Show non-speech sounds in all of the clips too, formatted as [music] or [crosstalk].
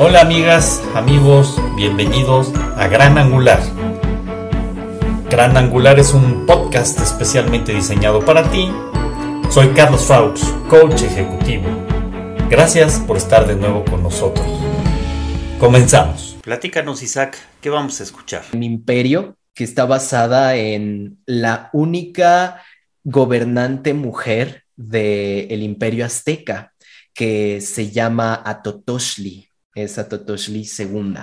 Hola amigas, amigos, bienvenidos a Gran Angular. Gran Angular es un podcast especialmente diseñado para ti. Soy Carlos Faux, coach ejecutivo. Gracias por estar de nuevo con nosotros. Comenzamos. Platícanos Isaac, ¿qué vamos a escuchar? Un imperio que está basada en la única gobernante mujer del imperio azteca que se llama Atotoshli es Totoshli II.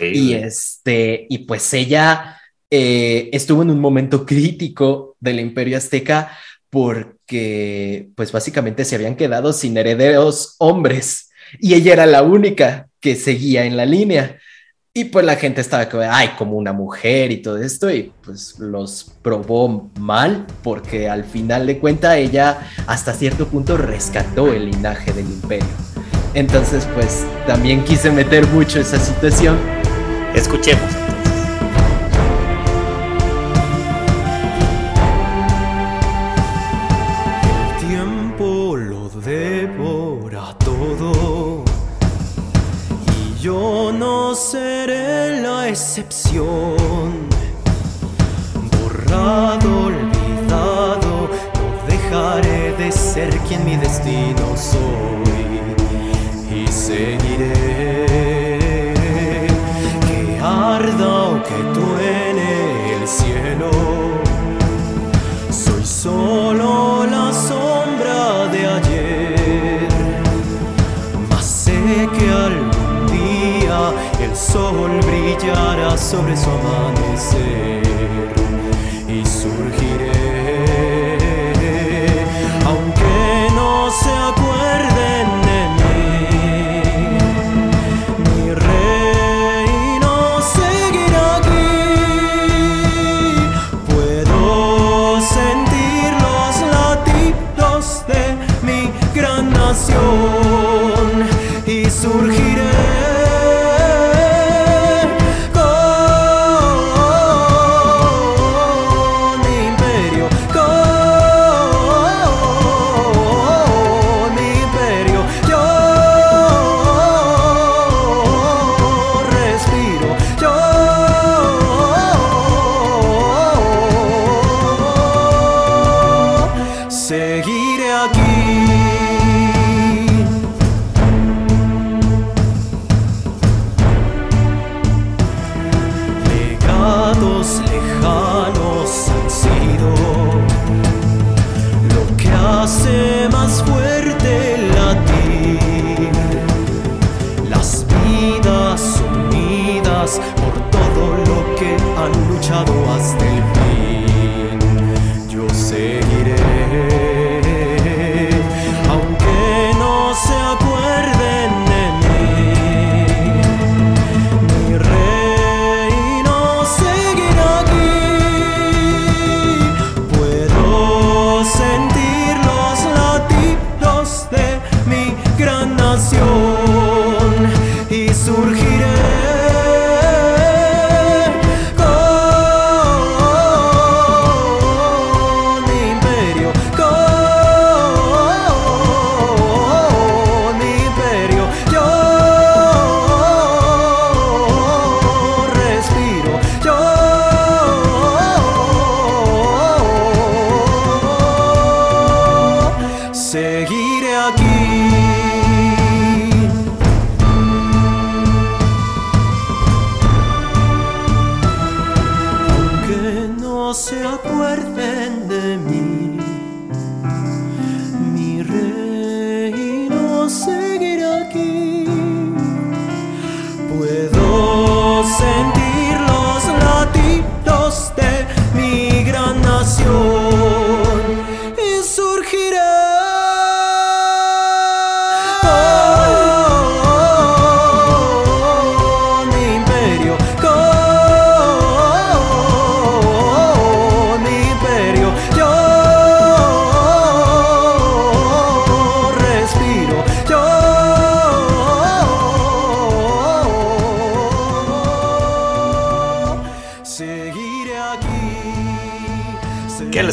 Y, este, y pues ella eh, estuvo en un momento crítico del imperio azteca porque pues básicamente se habían quedado sin herederos hombres y ella era la única que seguía en la línea. Y pues la gente estaba como, ay, como una mujer y todo esto, y pues los probó mal, porque al final de cuenta ella hasta cierto punto rescató el linaje del imperio. Entonces, pues también quise meter mucho esa situación. Escuchemos. El tiempo lo devora todo y yo no seré la excepción. Borrado, olvidado, no dejaré de ser quien mi destino soy seguiré. Que arda o que truene el cielo, soy solo la sombra de ayer. Mas sé que algún día el sol brillará sobre su amanecer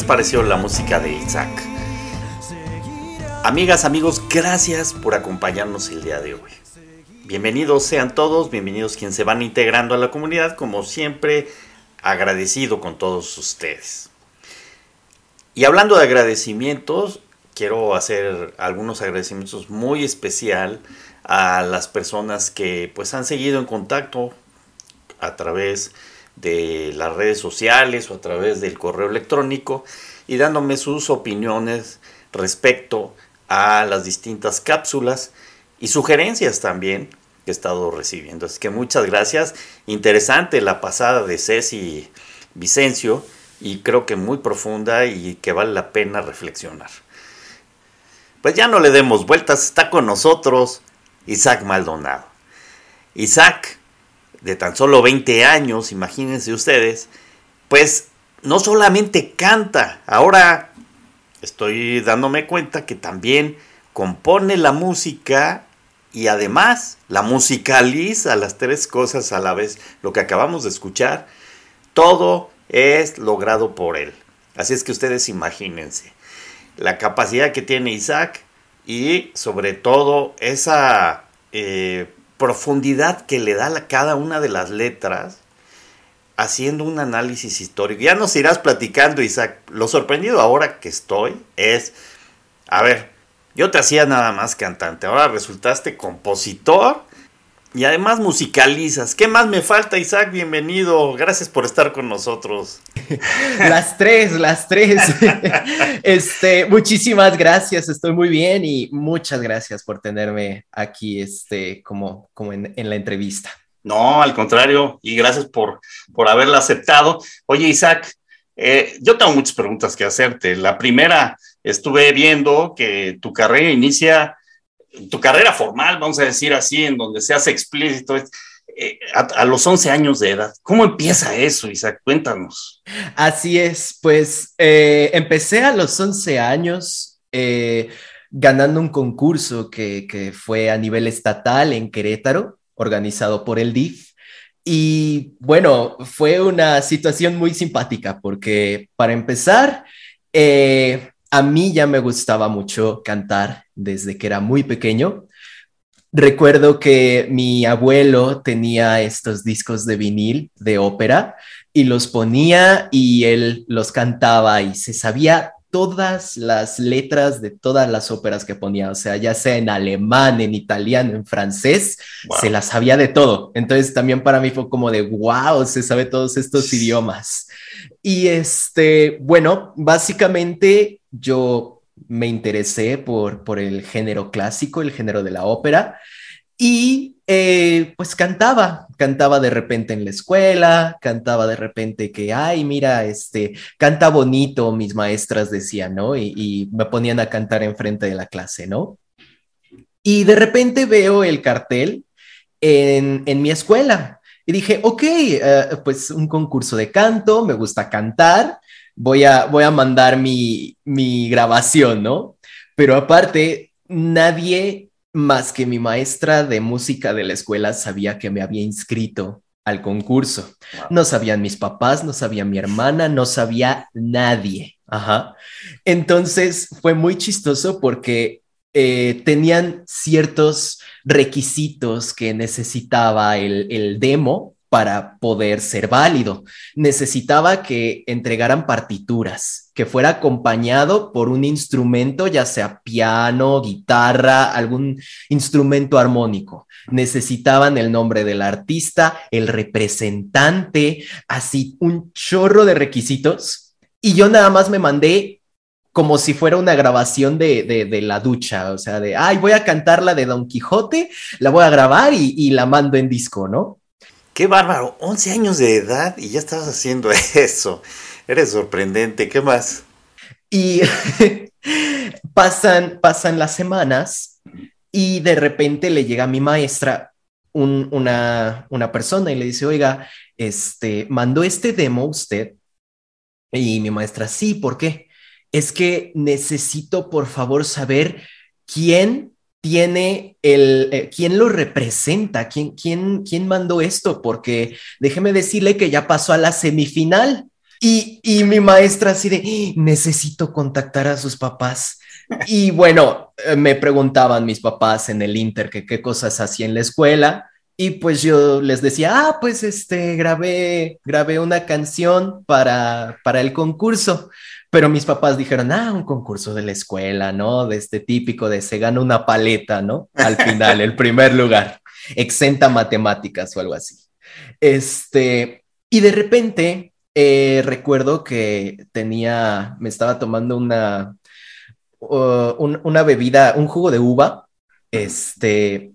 pareció la música de Isaac? Amigas, amigos, gracias por acompañarnos el día de hoy. bienvenidos sean todos, bienvenidos quienes se van integrando a la comunidad, como siempre, agradecido con todos ustedes. Y hablando de agradecimientos, quiero hacer algunos agradecimientos muy especial a las personas que pues han seguido en contacto a través de las redes sociales o a través del correo electrónico y dándome sus opiniones respecto a las distintas cápsulas y sugerencias también que he estado recibiendo. Así que muchas gracias. Interesante la pasada de Ceci Vicencio y creo que muy profunda y que vale la pena reflexionar. Pues ya no le demos vueltas, está con nosotros Isaac Maldonado. Isaac, de tan solo 20 años, imagínense ustedes, pues no solamente canta, ahora estoy dándome cuenta que también compone la música y además la musicaliza las tres cosas a la vez, lo que acabamos de escuchar, todo es logrado por él. Así es que ustedes imagínense la capacidad que tiene Isaac y sobre todo esa eh, profundidad que le da a cada una de las letras haciendo un análisis histórico. Ya nos irás platicando, Isaac. Lo sorprendido ahora que estoy es, a ver, yo te hacía nada más cantante, ahora resultaste compositor y además musicalizas. ¿Qué más me falta, Isaac? Bienvenido. Gracias por estar con nosotros. [laughs] las tres, las tres. [laughs] este, muchísimas gracias. Estoy muy bien y muchas gracias por tenerme aquí, este, como, como en, la entrevista. No, al contrario, y gracias por, por haberla aceptado. Oye, Isaac, eh, yo tengo muchas preguntas que hacerte. La primera, estuve viendo que tu carrera inicia tu carrera formal, vamos a decir así, en donde se hace explícito, eh, a, los 11 años de edad. ¿Cómo empieza eso, Isaac? Cuéntanos. Así es, pues eh, empecé a los 11 años eh, ganando un concurso que, que, fue a nivel estatal en Querétaro, organizado por el DIF. Y bueno, fue una situación muy simpática porque para empezar, a mí ya me gustaba mucho cantar desde que era muy pequeño. Recuerdo que mi abuelo tenía estos discos de vinil de ópera y los ponía y él los cantaba y se sabía todas las letras de todas las óperas que ponía, o sea, ya sea en alemán, en italiano, en francés, se las sabía de todo. Entonces también para mí fue como de, wow, se sabe todos estos idiomas. Y este, bueno, básicamente yo me interesé por, por el género clásico, el género de la ópera, y eh, pues cantaba, cantaba de repente en la escuela, cantaba de repente que, ay, mira, este, canta bonito, mis maestras decían, ¿no? Y, me ponían a cantar enfrente de la clase, ¿no? Y de repente veo el cartel en, en mi escuela y dije, ok, eh, pues un concurso de canto, me gusta cantar, voy a, voy a mandar mi, mi grabación, ¿no? Pero aparte, nadie más que mi maestra de música de la escuela sabía que me había inscrito al concurso. No sabían mis papás, no sabía mi hermana, no sabía nadie. Ajá. Entonces fue muy chistoso porque eh, tenían ciertos requisitos que necesitaba el, el demo para poder ser válido. Necesitaba que entregaran partituras, que fuera acompañado por un instrumento, ya sea piano, guitarra, algún instrumento armónico. Necesitaban el nombre del artista, el representante, así un chorro de requisitos. Y yo nada más me mandé como si fuera una grabación de, la ducha, o sea, de, ay, voy a cantar la de Don Quijote, la voy a grabar y, y la mando en disco, ¿no? Qué bárbaro, 11 años de edad y ya estabas haciendo [laughs] eso. Eres sorprendente, ¿qué más? Y [laughs] pasan, pasan las semanas y de repente le llega a mi maestra una, una persona y le dice, oiga, este, mandó este demo usted. Y mi maestra, sí, ¿por qué? Es que necesito, por favor, saber quién tiene el, eh, quién lo representa, ¿Quién, quién, quién mandó esto, porque déjeme decirle que ya pasó a la semifinal Y, y mi maestra así de, necesito contactar a sus papás. Y bueno, eh, me preguntaban mis papás en el Inter que qué cosas hacía en la escuela. Y pues yo les decía, ah, pues este, grabé, grabé una canción para, para el concurso. Pero mis papás dijeron, ah, un concurso de la escuela, ¿no? De este típico de se gana una paleta, ¿no? Al final, el primer lugar, exenta matemáticas o algo así. Este, y de repente eh, recuerdo que tenía, me estaba tomando una, uh, un, una bebida, un jugo de uva, este,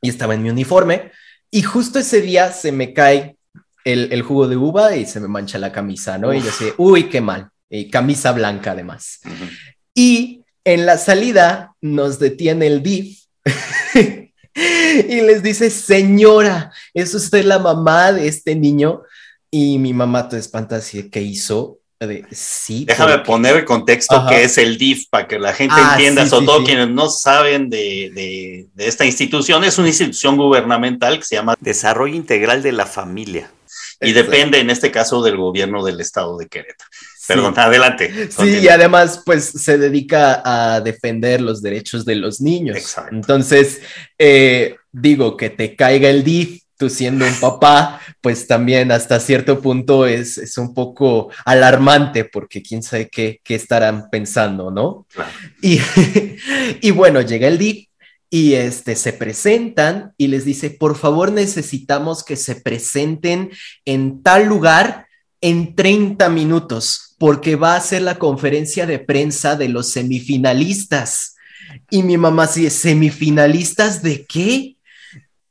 y estaba en mi uniforme, y justo ese día se me cae el, el jugo de uva y se me mancha la camisa, ¿no? Uf. Y yo sé, uy, qué mal eh, camisa blanca además. Uh -huh. Y en la salida nos detiene el DIF [laughs] y les dice, señora, ¿es usted la mamá de este niño? Y mi mamá te espanta así, ¿qué hizo? De, sí. Déjame porque... poner el contexto Ajá. que es el DIF para que la gente ah, entienda, sí, sobre sí, todo sí. quienes no saben de, de, de esta institución. Es una institución gubernamental que se llama Desarrollo Integral de la Familia y depende en este caso del gobierno del estado de Querétaro. Perdón, sí. adelante. Sí, y además, pues se dedica a defender los derechos de los niños. Exacto. Entonces, eh, digo que te caiga el DIF, tú siendo un papá, pues también hasta cierto punto es, es un poco alarmante porque quién sabe qué, qué estarán pensando, ¿no? Claro. Y, [laughs] y bueno, llega el DIF y este, se presentan y les dice, por favor necesitamos que se presenten en tal lugar en 30 minutos, porque va a ser la conferencia de prensa de los semifinalistas. Y mi mamá dice, ¿semifinalistas de qué?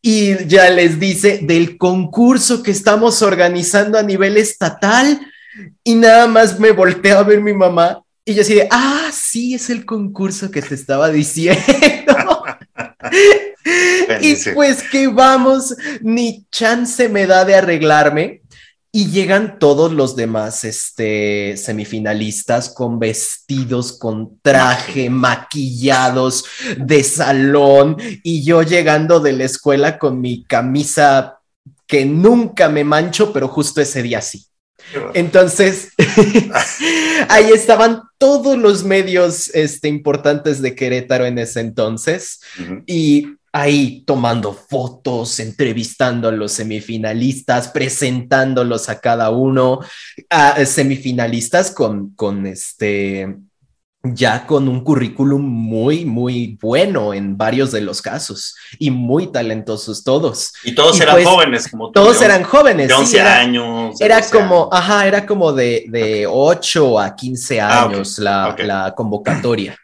Y ya les dice, del concurso que estamos organizando a nivel estatal. Y nada más me volteo a ver mi mamá y yo así de, ah, sí, es el concurso que te estaba diciendo. [laughs] [laughs] y pues que vamos, ni chance me da de arreglarme. Y llegan todos los demás este, semifinalistas con vestidos, con traje, maquillados de salón. Y yo llegando de la escuela con mi camisa que nunca me mancho, pero justo ese día sí. Entonces, [laughs] ahí estaban todos los medios este, importantes de Querétaro en ese entonces uh -huh. y ahí tomando fotos, entrevistando a los semifinalistas, presentándolos a cada uno, a semifinalistas con, con este ya con un currículum muy, muy bueno en varios de los casos y muy talentosos todos. Y todos y eran pues, jóvenes, como tú. Todos eran jóvenes. De 11 sí, era, años. Era como, años. ajá, era como de, de okay. 8 a 15 años ah, okay. La, okay. la convocatoria.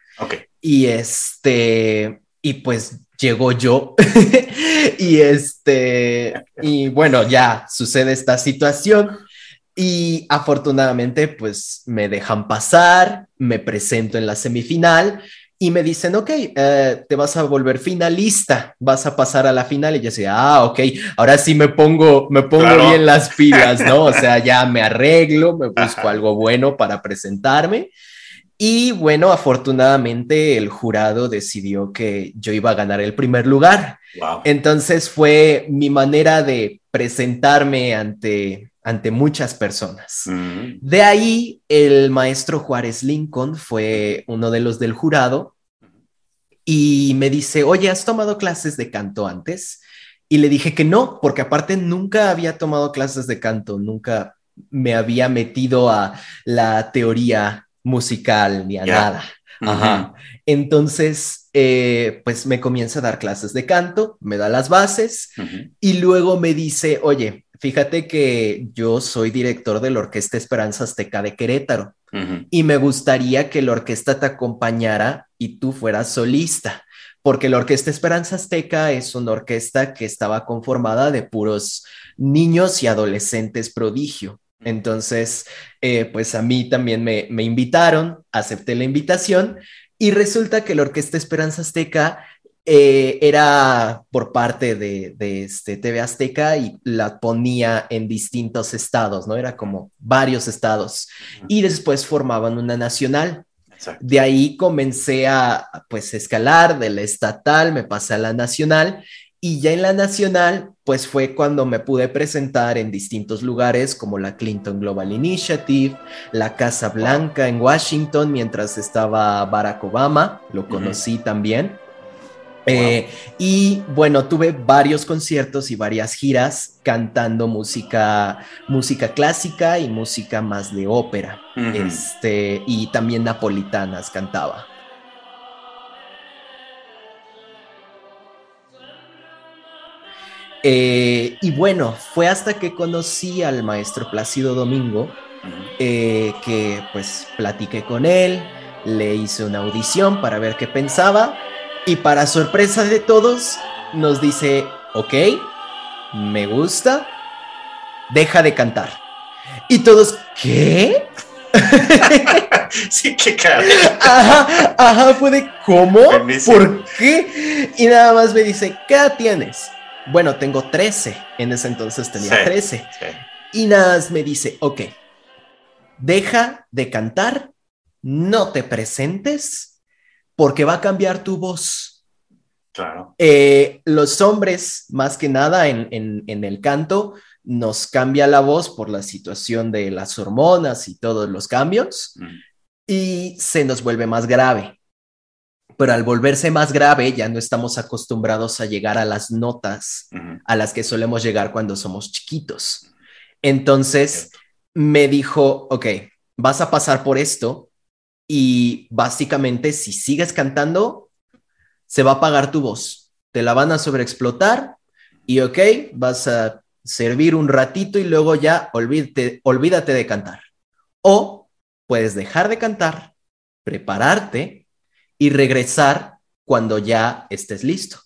Y este, y pues llegó yo [laughs] y este, y bueno, ya sucede esta situación y afortunadamente, pues me dejan pasar, me presento en la semifinal y me dicen, ok, uh, te vas a volver finalista, vas a pasar a la final. Y yo decía, ah, ok, ahora sí me pongo, me pongo claro. bien las pilas, ¿no? O [laughs] sea, ya me arreglo, me busco algo bueno para presentarme. Y bueno, afortunadamente el jurado decidió que yo iba a ganar el primer lugar. Wow. Entonces fue mi manera de presentarme ante ante muchas personas. -huh. De ahí, el maestro Juárez Lincoln fue uno de los del jurado y me dice, oye, ¿has tomado clases de canto antes? Y le dije que no, porque aparte nunca había tomado clases de canto, nunca me había metido a la teoría musical ni a yeah. nada. Uh -huh. Ajá. Entonces, eh, pues me comienza a dar clases de canto, me da las bases uh -huh. y luego me dice, oye, Fíjate que yo soy director de la Orquesta Esperanza Azteca de Querétaro uh -huh. y me gustaría que la orquesta te acompañara y tú fueras solista, porque la Orquesta Esperanza Azteca es una orquesta que estaba conformada de puros niños y adolescentes prodigio. Entonces, eh, pues a mí también me, me invitaron, acepté la invitación y resulta que la Orquesta Esperanza Azteca eh, era por parte de, de, este TV Azteca y la ponía en distintos estados, ¿no? Era como varios estados. Y después formaban una nacional. Exacto. De ahí comencé a, pues, escalar de la estatal, me pasé a la nacional Y ya en la nacional, pues fue cuando me pude presentar en distintos lugares como la Clinton Global Initiative, la Casa Blanca en Washington mientras estaba Barack Obama, lo conocí también. Eh, y bueno, tuve varios conciertos y varias giras cantando música, música clásica y música más de ópera. este, y también napolitanas cantaba. Eh, y bueno, fue hasta que conocí al maestro Plácido Domingo eh, que pues platiqué con él, le hice una audición para ver qué pensaba y para sorpresa de todos nos dice, ok, me gusta, deja de cantar. Y todos, ¿qué? [laughs] sí, qué cara. Ajá, ajá, fue de, ¿cómo? ¿Por qué? Y nada más me dice, ¿qué edad tienes? Bueno, tengo 13. En ese entonces tenía 13. Y nada más me dice, ok, deja de cantar, no te presentes, porque va a cambiar tu voz. Claro. Eh, los hombres, más que nada en, en, el canto, nos cambia la voz por la situación de las hormonas y todos los cambios, mm. y se nos vuelve más grave pero al volverse más grave ya no estamos acostumbrados a llegar a las notas a las que solemos llegar cuando somos chiquitos. Entonces me dijo, ok, vas a pasar por esto y básicamente si sigues cantando, se va a apagar tu voz, te la van a sobreexplotar y ok, vas a servir un ratito y luego ya olvídate, olvídate de cantar. O puedes dejar de cantar, prepararte y regresar cuando ya estés listo.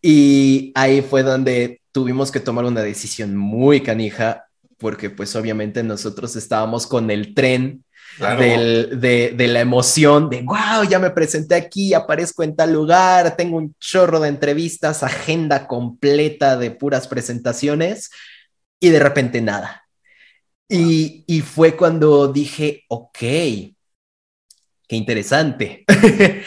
Y ahí fue donde tuvimos que tomar una decisión muy canija, porque pues obviamente nosotros estábamos con el tren de, la emoción de, wow, ya me presenté aquí, aparezco en tal lugar, tengo un chorro de entrevistas, agenda completa de puras presentaciones y de repente nada. Y, y fue cuando dije, ok, qué interesante. [laughs]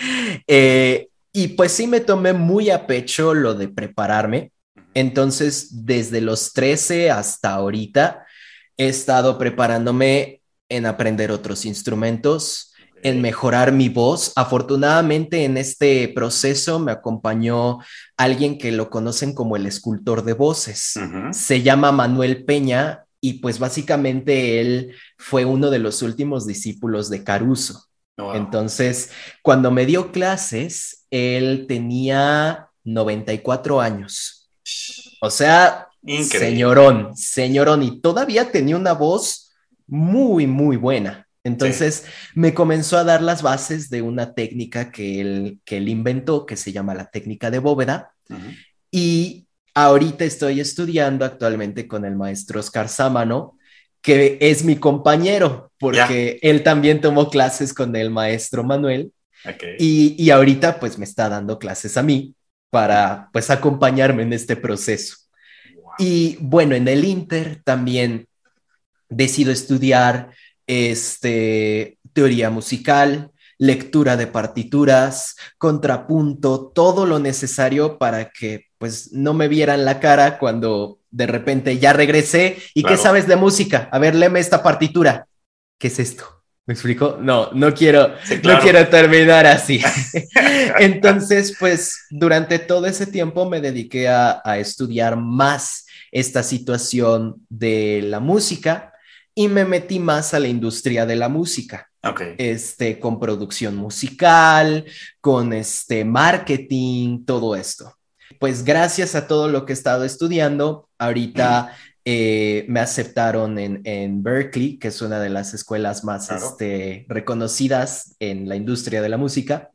Eh, y pues sí me tomé muy a pecho lo de prepararme. Entonces, desde los 13 hasta ahorita, he estado preparándome en aprender otros instrumentos, en mejorar mi voz. Afortunadamente en este proceso me acompañó alguien que lo conocen como el escultor de voces. Se llama Manuel Peña y pues básicamente él fue uno de los últimos discípulos de Caruso. Entonces, cuando me dio clases, él tenía 94 años. O sea, señorón, señorón, y todavía tenía una voz muy, muy buena. Entonces me comenzó a dar las bases de una técnica que él, que él inventó, que se llama la técnica de bóveda. Y ahorita estoy estudiando actualmente con el maestro Oscar Sámano, que es mi compañero, porque él también tomó clases con el maestro Manuel. Y, ahorita pues me está dando clases a mí para pues acompañarme en este proceso. Y bueno, en el Inter también decido estudiar este, teoría musical, lectura de partituras, contrapunto, todo lo necesario para que pues no me vieran la cara cuando de repente ya regresé y ¿qué sabes de música? A ver, léeme esta partitura. ¿Qué es esto? ¿Me explico? No, no quiero, no quiero terminar así. [laughs] [laughs] Entonces, pues durante todo ese tiempo me dediqué a, estudiar más esta situación de la música y me metí más a la industria de la música. Okay. Este, con producción musical, con este marketing, todo esto pues gracias a todo lo que he estado estudiando, ahorita eh, me aceptaron en, Berkeley, que es una de las escuelas más este, reconocidas en la industria de la música.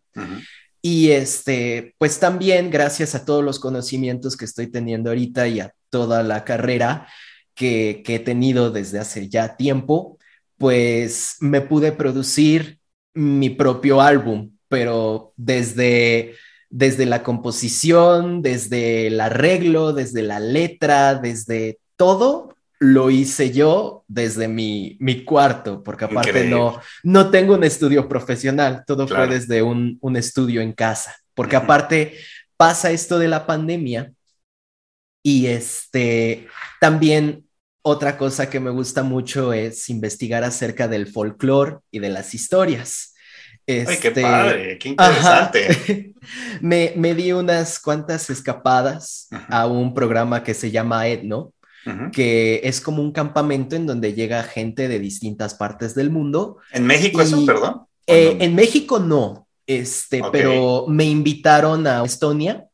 Y este, pues también gracias a todos los conocimientos que estoy teniendo ahorita y a toda la carrera que, que he tenido desde hace ya tiempo, pues me pude producir mi propio álbum, pero desde desde la composición, desde el arreglo, desde la letra, desde todo, lo hice yo desde mi, cuarto, porque aparte no, no tengo un estudio profesional, todo fue desde un, estudio en casa, porque aparte pasa esto de la pandemia Y este, también otra cosa que me gusta mucho es investigar acerca del folclore y de las historias. Ay, qué este, padre, qué interesante. [laughs] me, me, di unas cuantas escapadas a un programa que se llama Etno, que es como un campamento en donde llega gente de distintas partes del mundo. ¿En México eso, perdón? Eh, en México no, este, pero me invitaron a Estonia.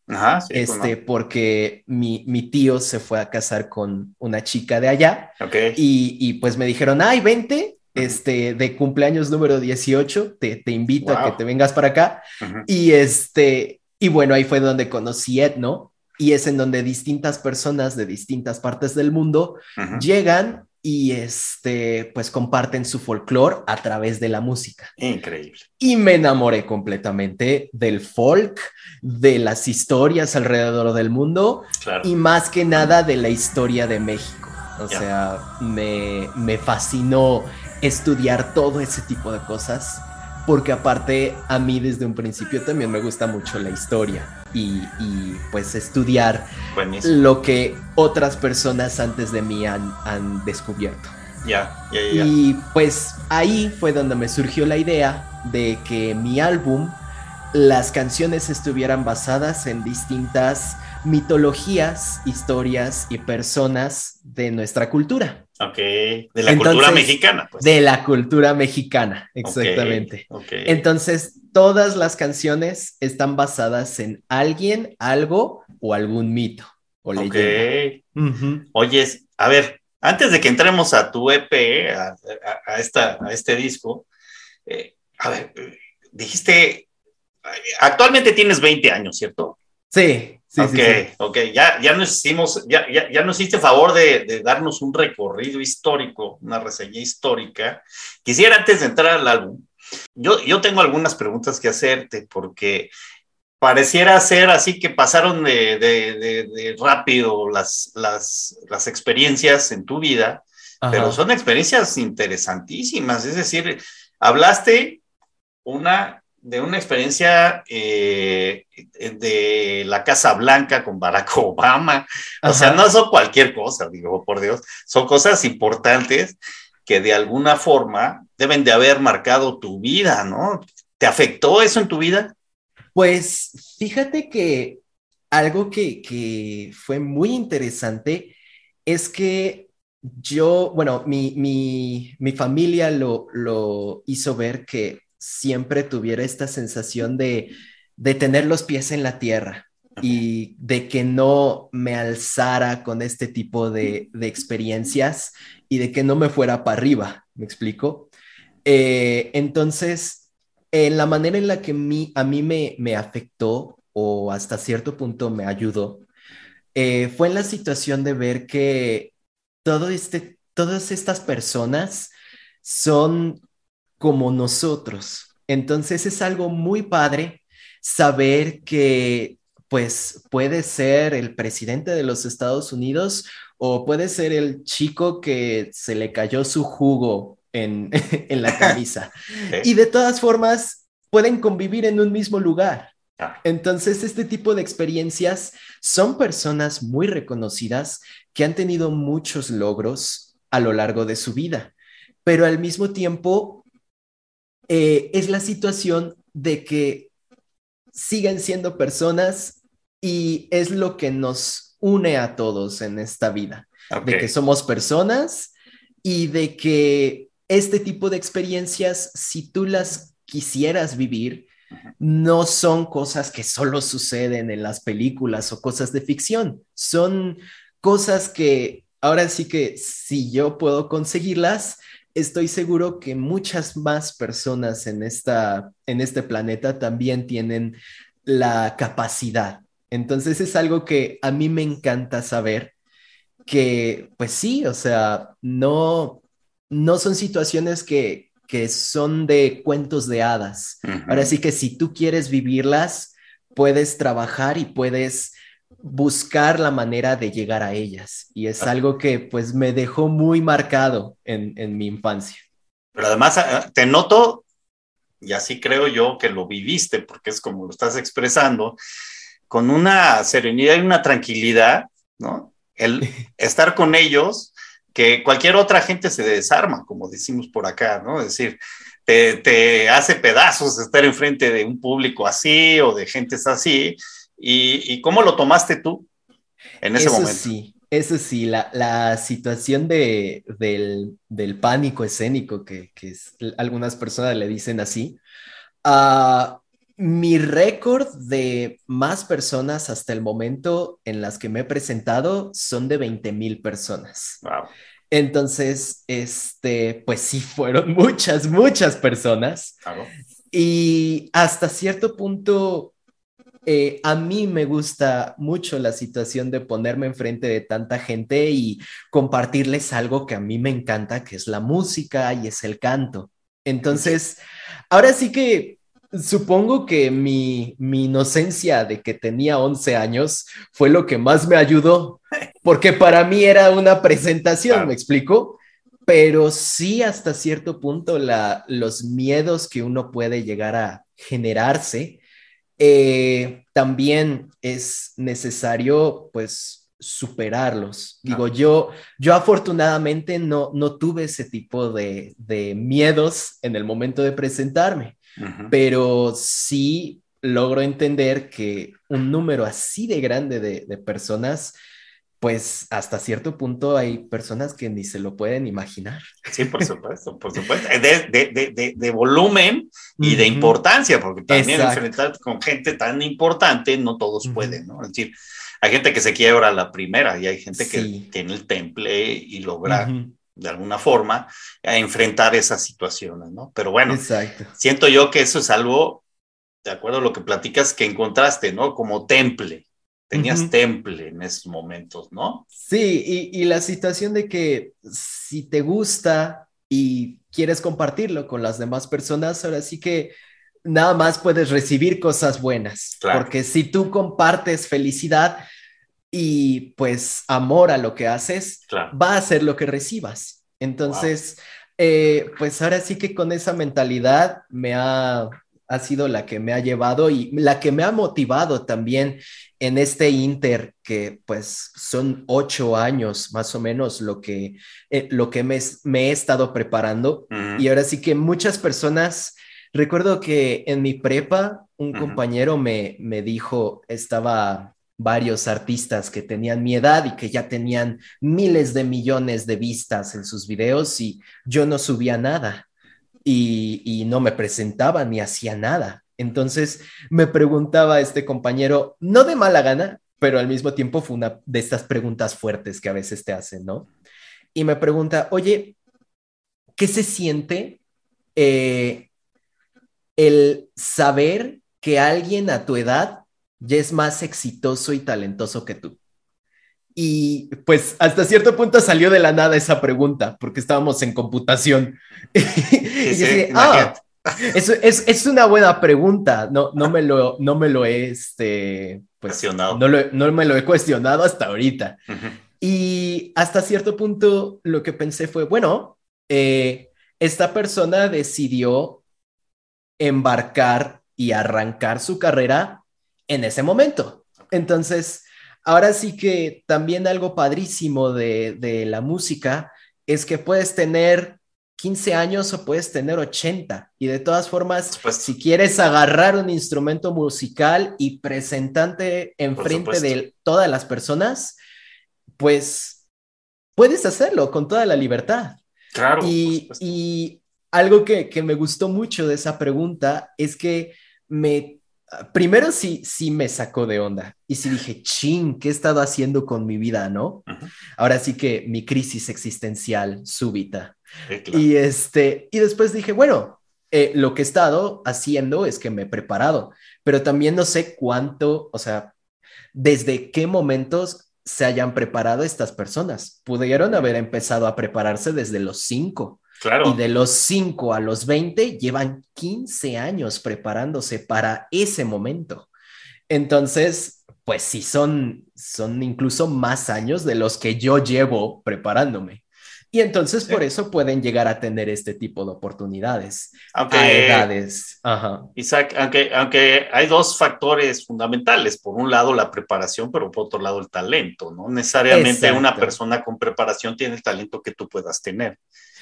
este, porque mi, mi, tío se fue a casar con una chica de allá. Y, y, pues me dijeron, ay, vente, este, de cumpleaños número 18, te, te invito a que te vengas para acá. Y este, y bueno, ahí fue donde conocí Etno, y es en donde distintas personas de distintas partes del mundo llegan y este, pues comparten su folclore a través de la música. Increíble. Y me enamoré completamente del folk, de las historias alrededor del mundo y más que nada de la historia de México. O sea, me, me fascinó estudiar todo ese tipo de cosas porque aparte a mí desde un principio también me gusta mucho la historia y, pues estudiar lo que otras personas antes de mí han, han descubierto. Ya, ya, ya. Y pues ahí fue donde me surgió la idea de que mi álbum, las canciones estuvieran basadas en distintas mitologías, historias y personas de nuestra cultura. Ok, de la cultura mexicana. Pues. De la cultura mexicana, exactamente. Entonces, todas las canciones están basadas en alguien, algo o algún mito o leyenda. Oyes, a ver, antes de que entremos a tu EP, a, esta, a este disco, eh, a ver, dijiste, actualmente tienes 20 años, ¿cierto? Sí ok, ok, ya, ya nos hicimos, ya, ya, ya nos hiciste favor de, darnos un recorrido histórico, una reseña histórica. Quisiera antes de entrar al álbum, yo, yo tengo algunas preguntas que hacerte porque pareciera ser así que pasaron de, de, rápido las, las, las, experiencias en tu vida, pero son experiencias interesantísimas, es decir, hablaste una de una experiencia eh, de la Casa Blanca con Barack [laughs] Obama. O sea, no son cualquier cosa, digo, por Dios, son cosas importantes que de alguna forma deben de haber marcado tu vida, ¿no? ¿Te afectó eso en tu vida? Pues fíjate que algo que, fue muy interesante es que yo, bueno, mi, mi, familia lo, lo hizo ver que siempre tuviera esta sensación de, tener los pies en la tierra y de que no me alzara con este tipo de, experiencias y de que no me fuera para arriba, ¿me explico? Eh, entonces, en la manera en la que a mí me, afectó o hasta cierto punto me ayudó, eh, fue en la situación de ver que todo este, todas estas personas son como nosotros. Entonces es algo muy padre saber que pues puede ser el presidente de los Estados Unidos o puede ser el chico que se le cayó su jugo en, [laughs] la camisa. [laughs] Y de todas formas, pueden convivir en un mismo lugar. Ah. Entonces, este tipo de experiencias son personas muy reconocidas que han tenido muchos logros a lo largo de su vida, pero al mismo tiempo eh, es la situación de que siguen siendo personas y es lo que nos une a todos en esta vida, de que somos personas y de que este tipo de experiencias, si tú las quisieras vivir, no son cosas que solo suceden en las películas o cosas de ficción, son cosas que ahora sí que si yo puedo conseguirlas, estoy seguro que muchas más personas en, esta, en este planeta también tienen la capacidad. Entonces es algo que a mí me encanta saber que, pues sí, o sea, no, no son situaciones que, que son de cuentos de hadas. Ahora sí que si tú quieres vivirlas, puedes trabajar y puedes buscar la manera de llegar a ellas. Y es algo que pues me dejó muy marcado en, mi infancia. Pero además ah, te noto, y así creo yo que lo viviste, porque es como lo estás expresando, con una serenidad y una tranquilidad ¿no? El [laughs] estar con ellos, que cualquier otra gente se desarma, como decimos por acá, ¿no? Es decir, te, hace pedazos estar enfrente de un público así o de gentes así. ¿Y, cómo lo tomaste tú en ese momento? Sí. Eso sí, la, situación de, del, pánico escénico, que, algunas personas le dicen así, uh, mi récord de más personas hasta el momento en las que me he presentado son de 20 mil personas. Entonces, este, pues sí, fueron [laughs] muchas, muchas personas. Y hasta cierto punto, eh, a mí me gusta mucho la situación de ponerme enfrente de tanta gente y compartirles algo que a mí me encanta, que es la música y es el canto. Entonces, ahora sí que supongo que mi, mi, inocencia de que tenía 11 años fue lo que más me ayudó, porque para mí era una presentación, ¿me explico? Pero sí hasta cierto punto la, los miedos que uno puede llegar a generarse, eh, también es necesario pues superarlos. Digo, yo, yo afortunadamente no, no tuve ese tipo de, de miedos en el momento de presentarme pero sí logro entender que un número así de grande de, personas, pues hasta cierto punto hay personas que ni se lo pueden imaginar. Sí, por supuesto, por supuesto. De, volumen y de importancia, porque también enfrentar con gente tan importante no todos pueden, ¿no? Es decir, hay gente que se quiebra la primera y hay gente que tiene el temple y logra de alguna forma a enfrentar esas situaciones, ¿no? Pero bueno, siento yo que eso es algo, de acuerdo a lo que platicas, que encontraste, ¿no? Como temple. Tenías temple en esos momentos, ¿no? Sí, y, la situación de que si te gusta y quieres compartirlo con las demás personas, ahora sí que nada más puedes recibir cosas buenas. Porque si tú compartes felicidad, y pues amor a lo que haces, va a ser lo que recibas. Entonces, eh, pues ahora sí que con esa mentalidad me ha, ha sido la que me ha llevado y la que me ha motivado también en este Inter, que pues son ocho años más o menos lo que, eh, lo que me, he estado preparando. Y ahora sí que muchas personas, recuerdo que en mi prepa, un compañero me, me dijo, estaba varios artistas que tenían mi edad y que ya tenían miles de millones de vistas en sus videos y yo no subía nada y, no me presentaba ni hacía nada. Entonces me preguntaba este compañero, no de mala gana, pero al mismo tiempo fue una de estas preguntas fuertes que a veces te hacen, ¿no? Y me pregunta, oye, ¿qué se siente eh, el saber que alguien a tu edad ya es más exitoso y talentoso que tú? Y pues hasta cierto punto salió de la nada esa pregunta, porque estábamos en computación. [laughs] y ah, [laughs] es, es, una buena pregunta. No, no, me, lo, no me lo he este, pues, No, no, me lo he cuestionado hasta ahorita. Y hasta cierto punto lo que pensé fue, bueno, eh, esta persona decidió embarcar y arrancar su carrera en ese momento. Entonces, ahora sí que también algo padrísimo de, la música es que puedes tener 15 años o puedes tener 80. Y de todas formas, pues, si quieres agarrar un instrumento musical y presentante enfrente de todas las personas, pues puedes hacerlo con toda la libertad. Claro. Y, y algo que, que, me gustó mucho de esa pregunta es que me primero sí, sí me sacó de onda y sí dije, ching, ¿qué he estado haciendo con mi vida, no? Ahora sí que mi crisis existencial súbita. Y este, y después dije, bueno, eh, lo que he estado haciendo es que me he preparado, pero también no sé cuánto, o sea, desde qué momentos se hayan preparado estas personas. Pudieron haber empezado a prepararse desde los cinco y de los 5 a los 20 llevan 15 años preparándose para ese momento. Entonces, pues sí, son, son incluso más años de los que yo llevo preparándome. Y entonces por eso pueden llegar a tener este tipo de oportunidades aunque, a edades. Isaac, aunque, aunque hay dos factores fundamentales. Por un lado, la preparación, pero por otro lado, el talento. No necesariamente una persona con preparación tiene el talento que tú puedas tener.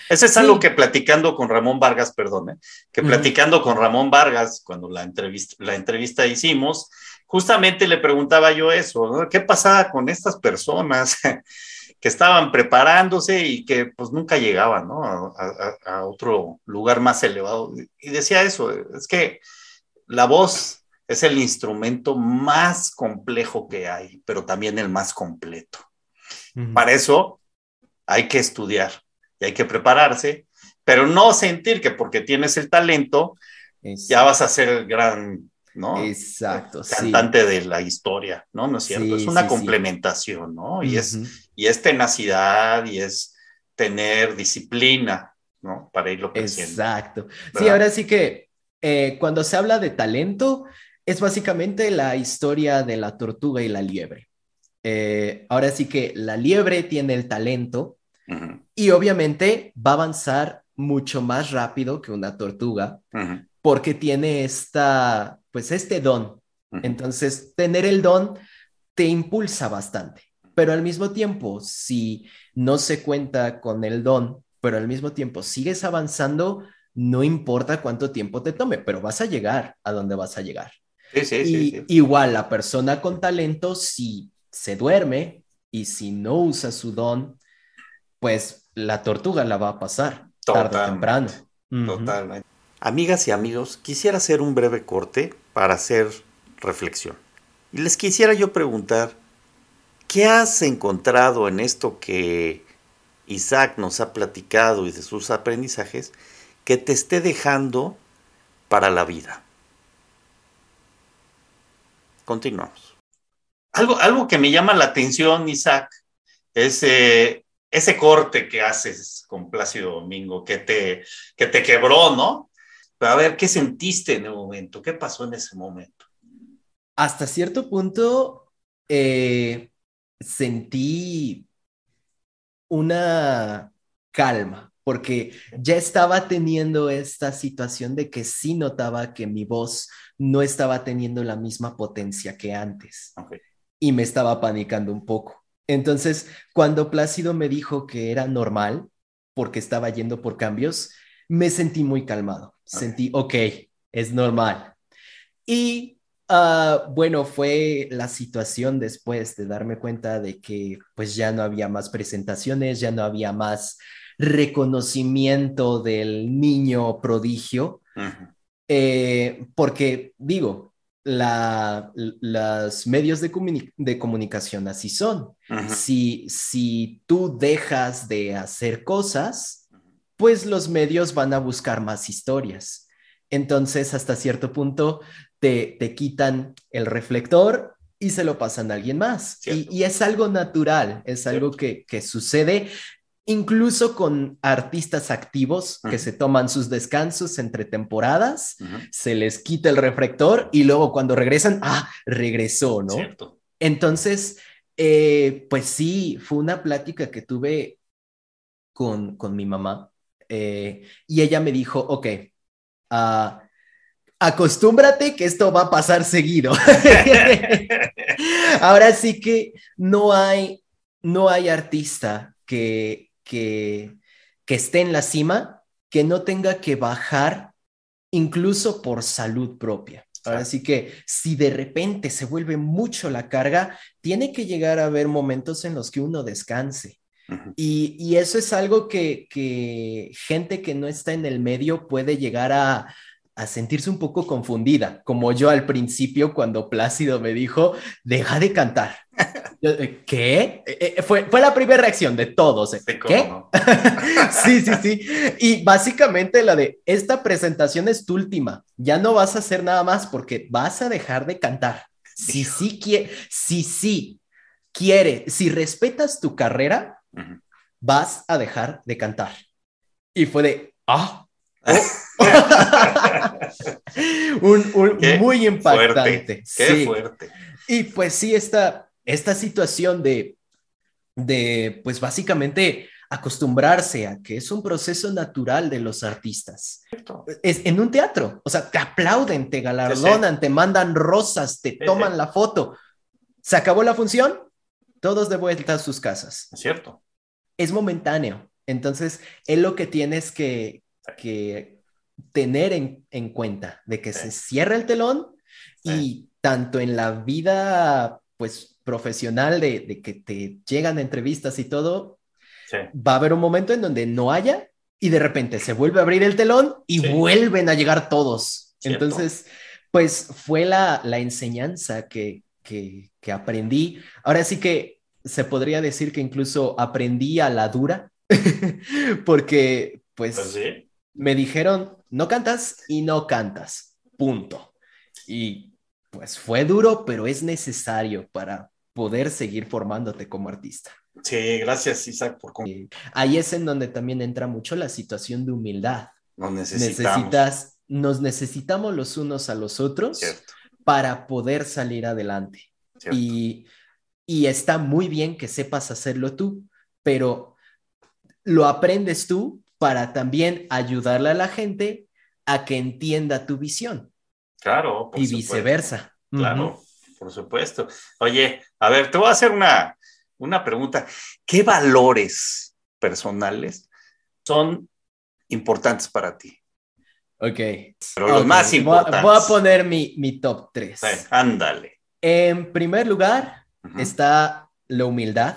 Ese es algo que platicando con Ramón Vargas, perdón, ¿eh? que platicando con Ramón Vargas, cuando la entrevista, la entrevista hicimos, justamente le preguntaba yo eso, ¿qué pasaba con estas personas [laughs] que estaban preparándose y que pues nunca llegaban ¿no? a, otro lugar más elevado? Y decía eso, es que la voz es el instrumento más complejo que hay, pero también el más completo. Para eso hay que estudiar y hay que prepararse, pero no sentir que porque tienes el talento ya vas a ser el gran ¿no? Exacto. Cantante de la historia, ¿no? ¿No es cierto? es una complementación, ¿no? Y, es, y es tenacidad y es tener disciplina, ¿no? Para irlo creciendo. Exacto. Sí, ahora sí que eh, cuando se habla de talento, es básicamente la historia de la tortuga y la liebre. Eh, ahora sí que la liebre tiene el talento y obviamente va a avanzar mucho más rápido que una tortuga porque tiene esta pues este don. Entonces, tener el don te impulsa bastante, pero al mismo tiempo, si no se cuenta con el don, pero al mismo tiempo sigues avanzando, no importa cuánto tiempo te tome, pero vas a llegar a donde vas a llegar. Sí, sí, y igual la persona con talento, si se duerme y si no usa su don, pues la tortuga la va a pasar tarde o temprano. Totalmente. Amigas y amigos, quisiera hacer un breve corte para hacer reflexión. Y les quisiera yo preguntar, ¿qué has encontrado en esto que Isaac nos ha platicado y de sus aprendizajes que te esté dejando para la vida? Continuamos. Algo, algo que me llama la atención, Isaac, es eh, ese corte que haces con Plácido Domingo, que te, que te quebró, ¿no? a ver, ¿qué sentiste en el momento? ¿Qué pasó en ese momento? Hasta cierto punto eh, sentí una calma, porque ya estaba teniendo esta situación de que sí notaba que mi voz no estaba teniendo la misma potencia que antes. Y me estaba panicando un poco. Entonces, cuando Plácido me dijo que era normal, porque estaba yendo por cambios, me sentí muy calmado. Sentí, ok, es normal. Y ah, bueno, fue la situación después de darme cuenta de que pues ya no había más presentaciones, ya no había más reconocimiento del niño prodigio, eh, porque digo, la, los medios de, de, comunicación así son. si, si tú dejas de hacer cosas, pues los medios van a buscar más historias. Entonces, hasta cierto punto, te, te quitan el reflector y se lo pasan a alguien más. Y, es algo natural, es algo que, que, sucede incluso con artistas activos que se toman sus descansos entre temporadas, se les quita el reflector y luego cuando regresan, ah, regresó, ¿no? Entonces, eh, pues sí, fue una plática que tuve con, con mi mamá eh, y ella me dijo, ok, uh, acostúmbrate que esto va a pasar seguido. [laughs] Ahora sí que no hay, no hay artista que, que, que esté en la cima que no tenga que bajar incluso por salud propia. Ahora sí que si de repente se vuelve mucho la carga, tiene que llegar a haber momentos en los que uno descanse y, eso es algo que, gente que no está en el medio puede llegar a, sentirse un poco confundida, como yo al principio cuando Plácido me dijo, deja de cantar. Eh, ¿Qué? Eh, eh, fue, fue la primera reacción de todos. ¿Qué? [laughs] sí, sí, sí. Y básicamente la de, esta presentación es tu última, ya no vas a hacer nada más porque vas a dejar de cantar. Si sí, quiere, si sí quiere, si respetas tu carrera, vas a dejar de cantar. Y fue de, ah, oh". [laughs] [laughs] un, muy impactante. qué fuerte. Y pues sí, esta, esta situación de, de, pues básicamente acostumbrarse a que es un proceso natural de los artistas. Es en un teatro, o sea, te aplauden, te galardonan, te mandan rosas, te toman la foto. Se acabó la función, todos de vuelta a sus casas. Es cierto. Es momentáneo. Entonces, es lo que tienes que, que tener en, en, cuenta, de que se cierra el telón y tanto en la vida, pues, profesional de, de que te llegan entrevistas y todo, va a haber un momento en donde no haya y de repente se vuelve a abrir el telón y vuelven a llegar todos. Entonces, pues fue la, la enseñanza que, que, que, aprendí. Ahora sí que se podría decir que incluso aprendí a la dura, [laughs] porque pues, pues me dijeron, no cantas y no cantas, punto. Y pues fue duro, pero es necesario para poder seguir formándote como artista. Sí, gracias Isaac por... Ahí es en donde también entra mucho la situación de humildad. Nos necesitamos. Necesitas, nos necesitamos los unos a los otros para poder salir adelante. Y, y está muy bien que sepas hacerlo tú, pero lo aprendes tú para también ayudarle a la gente a que entienda tu visión. Claro. y viceversa. Claro, por supuesto. Oye, a ver, te voy a hacer una, una pregunta. ¿Qué valores personales son importantes para ti? Ok. Pero los más importantes. Voy a, poner mi, mi top 3. ándale. En primer lugar está la humildad.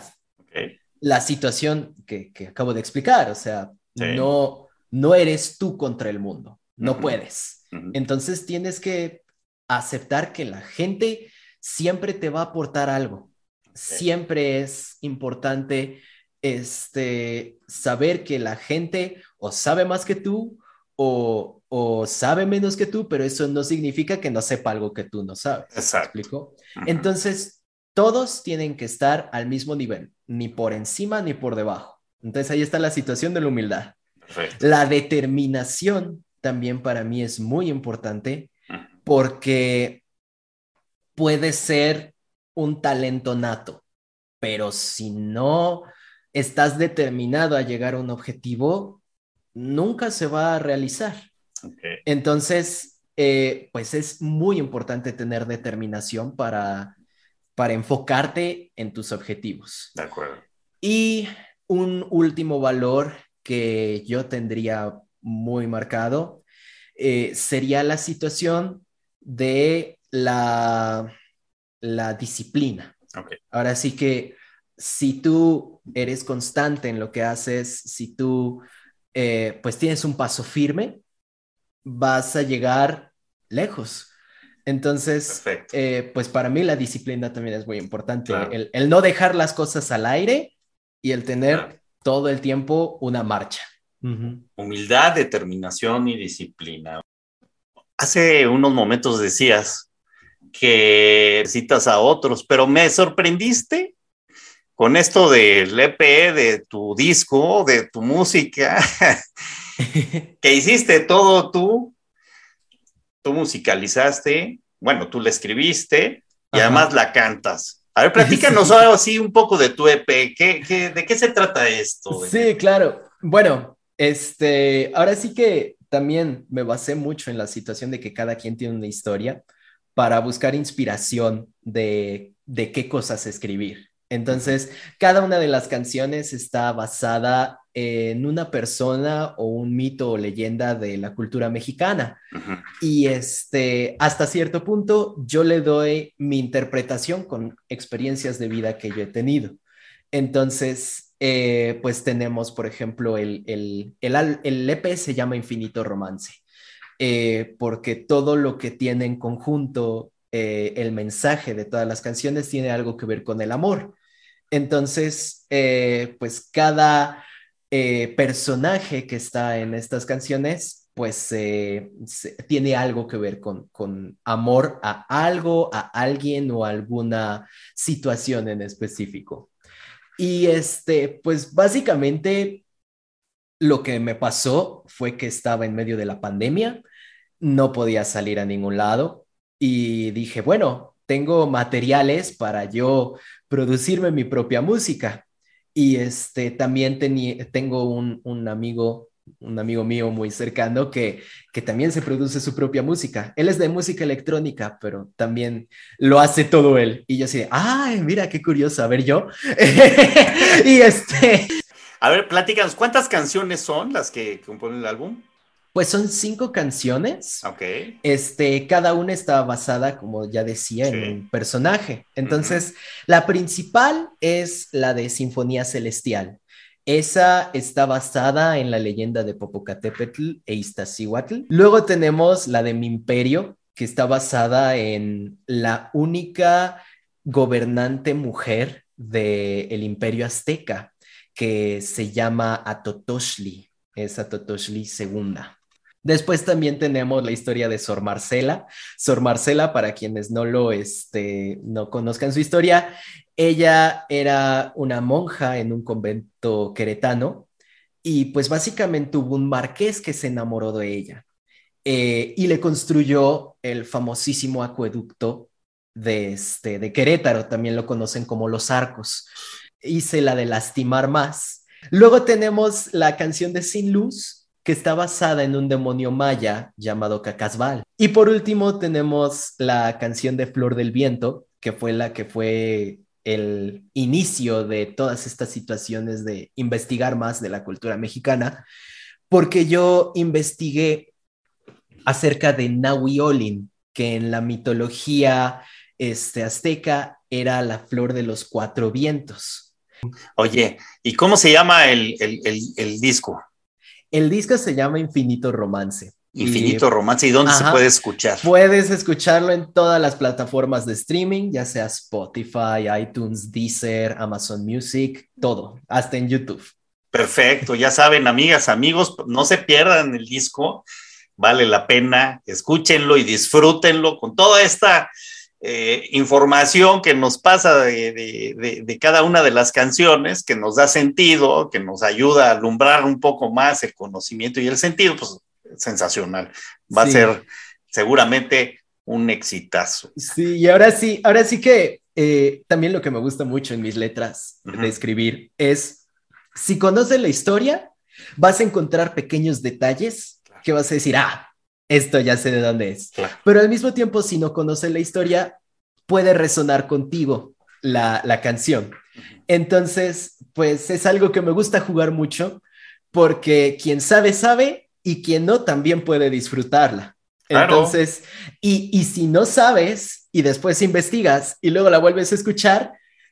La situación que, que, acabo de explicar, o sea, no, no eres tú contra el mundo, no puedes. Entonces tienes que aceptar que la gente siempre te va a aportar algo siempre es importante este, saber que la gente o sabe más que tú o, o, sabe menos que tú, pero eso no significa que no sepa algo que tú no sabes. Exacto. Entonces, todos tienen que estar al mismo nivel, ni por encima ni por debajo. Entonces, ahí está la situación de la humildad. La determinación también para mí es muy importante porque puede ser un talento nato, pero si no estás determinado a llegar a un objetivo, nunca se va a realizar. Entonces, eh, pues es muy importante tener determinación para, para enfocarte en tus objetivos. De acuerdo. Y un último valor que yo tendría muy marcado eh, sería la situación de la la disciplina. Ahora sí que si tú eres constante en lo que haces, si tú eh, pues tienes un paso firme, vas a llegar lejos. Entonces, eh, pues para mí la disciplina también es muy importante. El, no dejar las cosas al aire y el tener todo el tiempo una marcha. Humildad, determinación y disciplina. Hace unos momentos decías que citas a otros, pero me sorprendiste con esto del EP, de tu disco, de tu música, [laughs] que hiciste todo tú, tú musicalizaste, bueno, tú la escribiste y además la cantas. A ver, platícanos [laughs] ahora así un poco de tu EP, ¿Qué, de qué se trata esto? Sí, claro. Bueno, este, ahora sí que también me basé mucho en la situación de que cada quien tiene una historia para buscar inspiración de, de qué cosas escribir. Entonces, cada una de las canciones está basada en una persona o un mito o leyenda de la cultura mexicana. Y este, hasta cierto punto, yo le doy mi interpretación con experiencias de vida que yo he tenido. Entonces, eh, pues tenemos, por ejemplo, el, el, el, el EP se llama Infinito Romance. Eh, porque todo lo que tiene en conjunto eh, el mensaje de todas las canciones tiene algo que ver con el amor. Entonces, pues cada personaje que está en estas canciones, pues tiene algo que ver con, con amor a algo, a alguien o alguna situación en específico. Y este, pues básicamente lo que me pasó fue que estaba en medio de la pandemia, no podía salir a ningún lado y dije, bueno, tengo materiales para yo producirme mi propia música. Y este, también tengo un, un, amigo, un amigo mío muy cercano que, que también se produce su propia música. Él es de música electrónica, pero también lo hace todo él. Y yo así, ay, mira, qué curioso, a ver yo. [laughs] y este... A ver, platícanos, ¿cuántas canciones son las que componen el álbum? Pues son cinco canciones. Ok. Este, cada una está basada, como ya decía, en un personaje. Entonces, la principal es la de Sinfonía Celestial. Esa está basada en la leyenda de Popocatépetl e Iztaccíhuatl. Luego tenemos la de Mi Imperio, que está basada en la única gobernante mujer del imperio azteca, que se llama Atotoshli, es Atotoshli II. Después también tenemos la historia de Sor Marcela. Sor Marcela, para quienes no lo este, no conozcan su historia, ella era una monja en un convento queretano y pues básicamente hubo un marqués que se enamoró de ella eh, y le construyó el famosísimo acueducto de, este, de Querétaro, también lo conocen como los arcos. Hice la de lastimar más. Luego tenemos la canción de Sin Luz, que está basada en un demonio maya llamado Cacasval. Y por último tenemos la canción de Flor del Viento, que fue la que fue el inicio de todas estas situaciones de investigar más de la cultura mexicana, porque yo investigué acerca de Nahui Olin, que en la mitología este, azteca era la flor de los cuatro vientos. Oye, ¿y cómo se llama el, el disco? El disco se llama Infinito Romance. Infinito Romance. ¿Y dónde se puede escuchar? Puedes escucharlo en todas las plataformas de streaming, ya sea Spotify, iTunes, Deezer, Amazon Music, todo, hasta en YouTube. Perfecto, ya saben, amigas, amigos, no se pierdan el disco, vale la pena, escúchenlo y disfrútenlo con toda esta eh, información que nos pasa de, cada una de las canciones, que nos da sentido, que nos ayuda a alumbrar un poco más el conocimiento y el sentido, pues sensacional. Va a ser seguramente un exitazo. Sí, y ahora sí, ahora sí que eh, también lo que me gusta mucho en mis letras de escribir es, si conoces la historia, vas a encontrar pequeños detalles que vas a decir, ah, esto ya sé de dónde es. Pero al mismo tiempo, si no conoces la historia, puede resonar contigo la, la canción. Entonces, pues es algo que me gusta jugar mucho porque quien sabe, sabe y quien no también puede disfrutarla. Entonces, y, y si no sabes y después investigas y luego la vuelves a escuchar,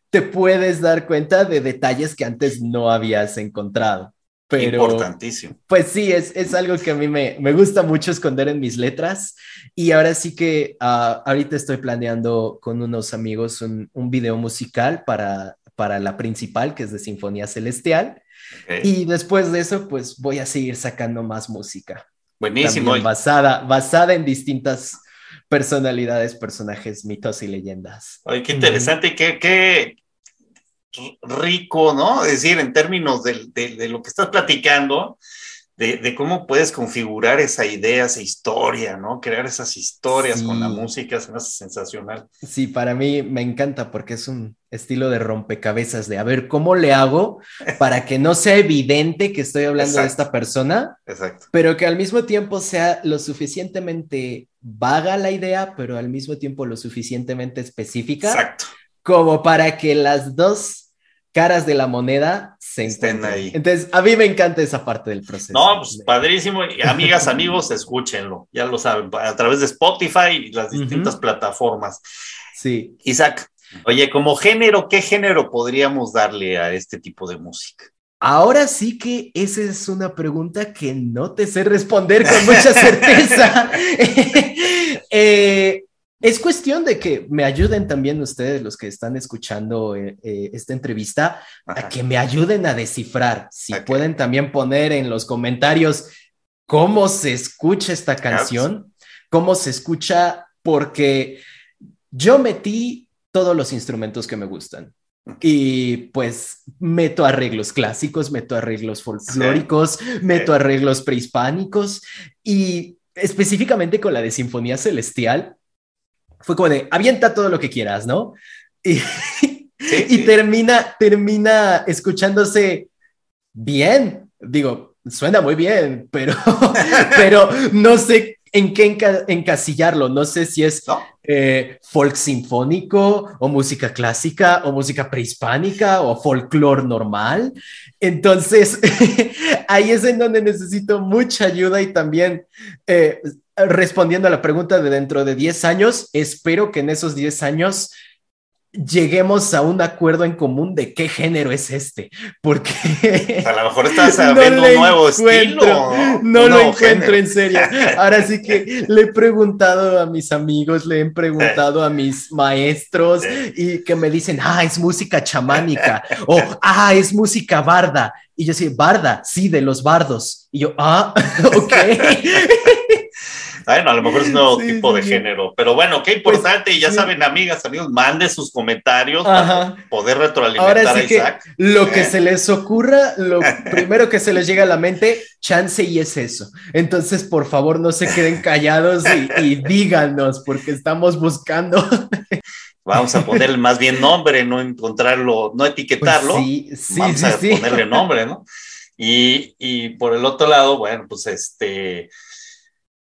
te puedes dar cuenta de detalles que antes no habías encontrado. Pero, Importantísimo. Pues sí, es, es algo que a mí me, me, gusta mucho esconder en mis letras. Y ahora sí que uh, ahorita estoy planeando con unos amigos un, un, video musical para, para la principal, que es de Sinfonía Celestial. Y después de eso, pues voy a seguir sacando más música. Buenísimo. basada, basada en distintas personalidades, personajes, mitos y leyendas. Ay, qué interesante. Uh ¿Qué, qué, rico, ¿no? Es decir, en términos de, de, lo que estás platicando, de, de, cómo puedes configurar esa idea, esa historia, ¿no? Crear esas historias con la música, se me hace sensacional. Sí, para mí me encanta porque es un estilo de rompecabezas, de a ver, ¿cómo le hago para que no sea evidente que estoy hablando de esta persona? Exacto. Pero que al mismo tiempo sea lo suficientemente vaga la idea, pero al mismo tiempo lo suficientemente específica. Exacto. Como para que las dos caras de la moneda se estén ahí. Entonces, a mí me encanta esa parte del proceso. No, pues padrísimo. Amigas, amigos, escúchenlo. Ya lo saben, a través de Spotify y las distintas plataformas. Sí. Isaac, oye, como género, ¿qué género podríamos darle a este tipo de música? Ahora sí que esa es una pregunta que no te sé responder con mucha certeza. [laughs] [laughs] eh, es cuestión de que me ayuden también ustedes, los que están escuchando eh, eh, esta entrevista, a que me ayuden a descifrar. Si pueden también poner en los comentarios cómo se escucha esta canción, cómo se escucha, porque yo metí todos los instrumentos que me gustan. Y pues meto arreglos clásicos, meto arreglos folclóricos, meto arreglos prehispánicos y específicamente con la de Sinfonía Celestial, fue como de, avienta todo lo que quieras, ¿no? Y, [laughs] y termina, termina escuchándose bien. Digo, suena muy bien, pero, [laughs] pero no sé en qué encasillarlo. No sé si es eh, folk sinfónico o música clásica o música prehispánica o folclore normal. Entonces, [laughs] ahí es en donde necesito mucha ayuda y también eh, respondiendo a la pregunta de dentro de 10 años, espero que en esos 10 años lleguemos a un acuerdo en común de qué género es este, porque a lo mejor estás [laughs] viendo un nuevo estilo. No lo encuentro en serio. Ahora sí que [laughs] le he preguntado a mis amigos, le he preguntado a mis maestros y que me dicen, ah, es música chamánica o ah, es música barda. Y yo sí, barda, sí, de los bardos. Y yo, ah, [laughs] ok. Bueno, a lo mejor es un nuevo tipo de género, pero bueno, qué pues, importante, y ya saben, amigas, amigos, mande sus comentarios para poder retroalimentar a Isaac. lo que [laughs] se les ocurra, lo primero que se les llega a la mente, chance y es eso. Entonces, por favor, no se queden callados y, díganos, porque estamos buscando. Vamos a ponerle más bien nombre, no encontrarlo, no etiquetarlo. Pues sí, sí, Vamos a ponerle nombre, ¿no? Y, y por el otro lado, bueno, pues este,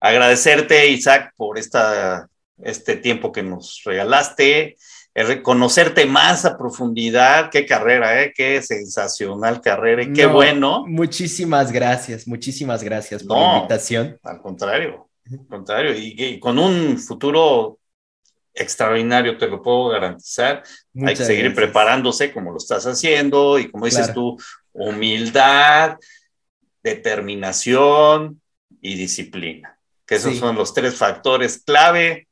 agradecerte, Isaac, por esta, este tiempo que nos regalaste, reconocerte más a profundidad. Qué carrera, ¿eh? qué sensacional carrera y qué bueno. Muchísimas gracias, muchísimas gracias por la invitación. Al contrario, al contrario, y, con un futuro extraordinario, te lo puedo garantizar. Hay que seguir preparándose como lo estás haciendo y como dices tú, humildad, determinación y disciplina que esos son los tres factores clave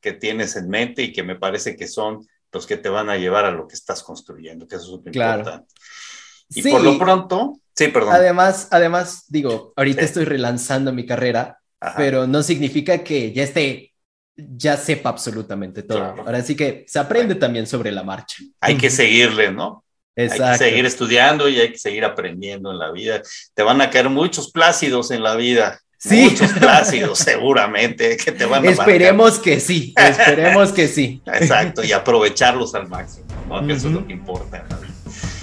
que tienes en mente y que me parece que son los que te van a llevar a lo que estás construyendo, que eso es súper importante. Y por lo pronto, sí, perdón. Además, además, digo, ahorita estoy relanzando mi carrera, pero no significa que ya esté, ya sepa absolutamente todo. Ahora sí que se aprende también sobre la marcha. Hay que [laughs] seguirle, ¿no? Exacto. Hay que seguir estudiando y hay que seguir aprendiendo en la vida. Te van a caer muchos plácidos en la vida. Sí. Muchos plácidos, seguramente, que te van a Esperemos que sí, esperemos que sí. [laughs] Exacto, y aprovecharlos al máximo, ¿no? Que eso es lo que importa.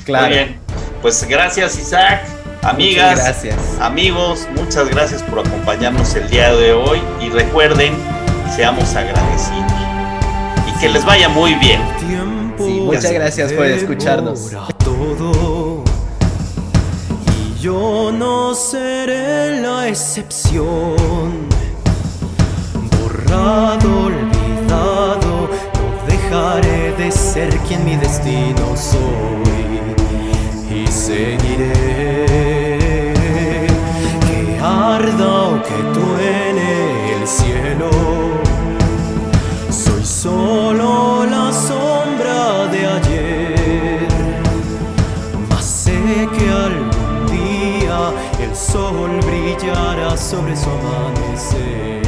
Claro. Muy bien, pues gracias, Isaac. Amigas, gracias. amigos, muchas gracias por acompañarnos el día de hoy y recuerden, seamos agradecidos y que les vaya muy bien. muchas gracias por escucharnos. Yo no seré la excepción. Borrado, olvidado, no dejaré de ser quien mi destino soy. Y seguiré. Que arda o que truene el cielo. Soy solo la sombra de ayer. Sol brillará sobre su amanecer.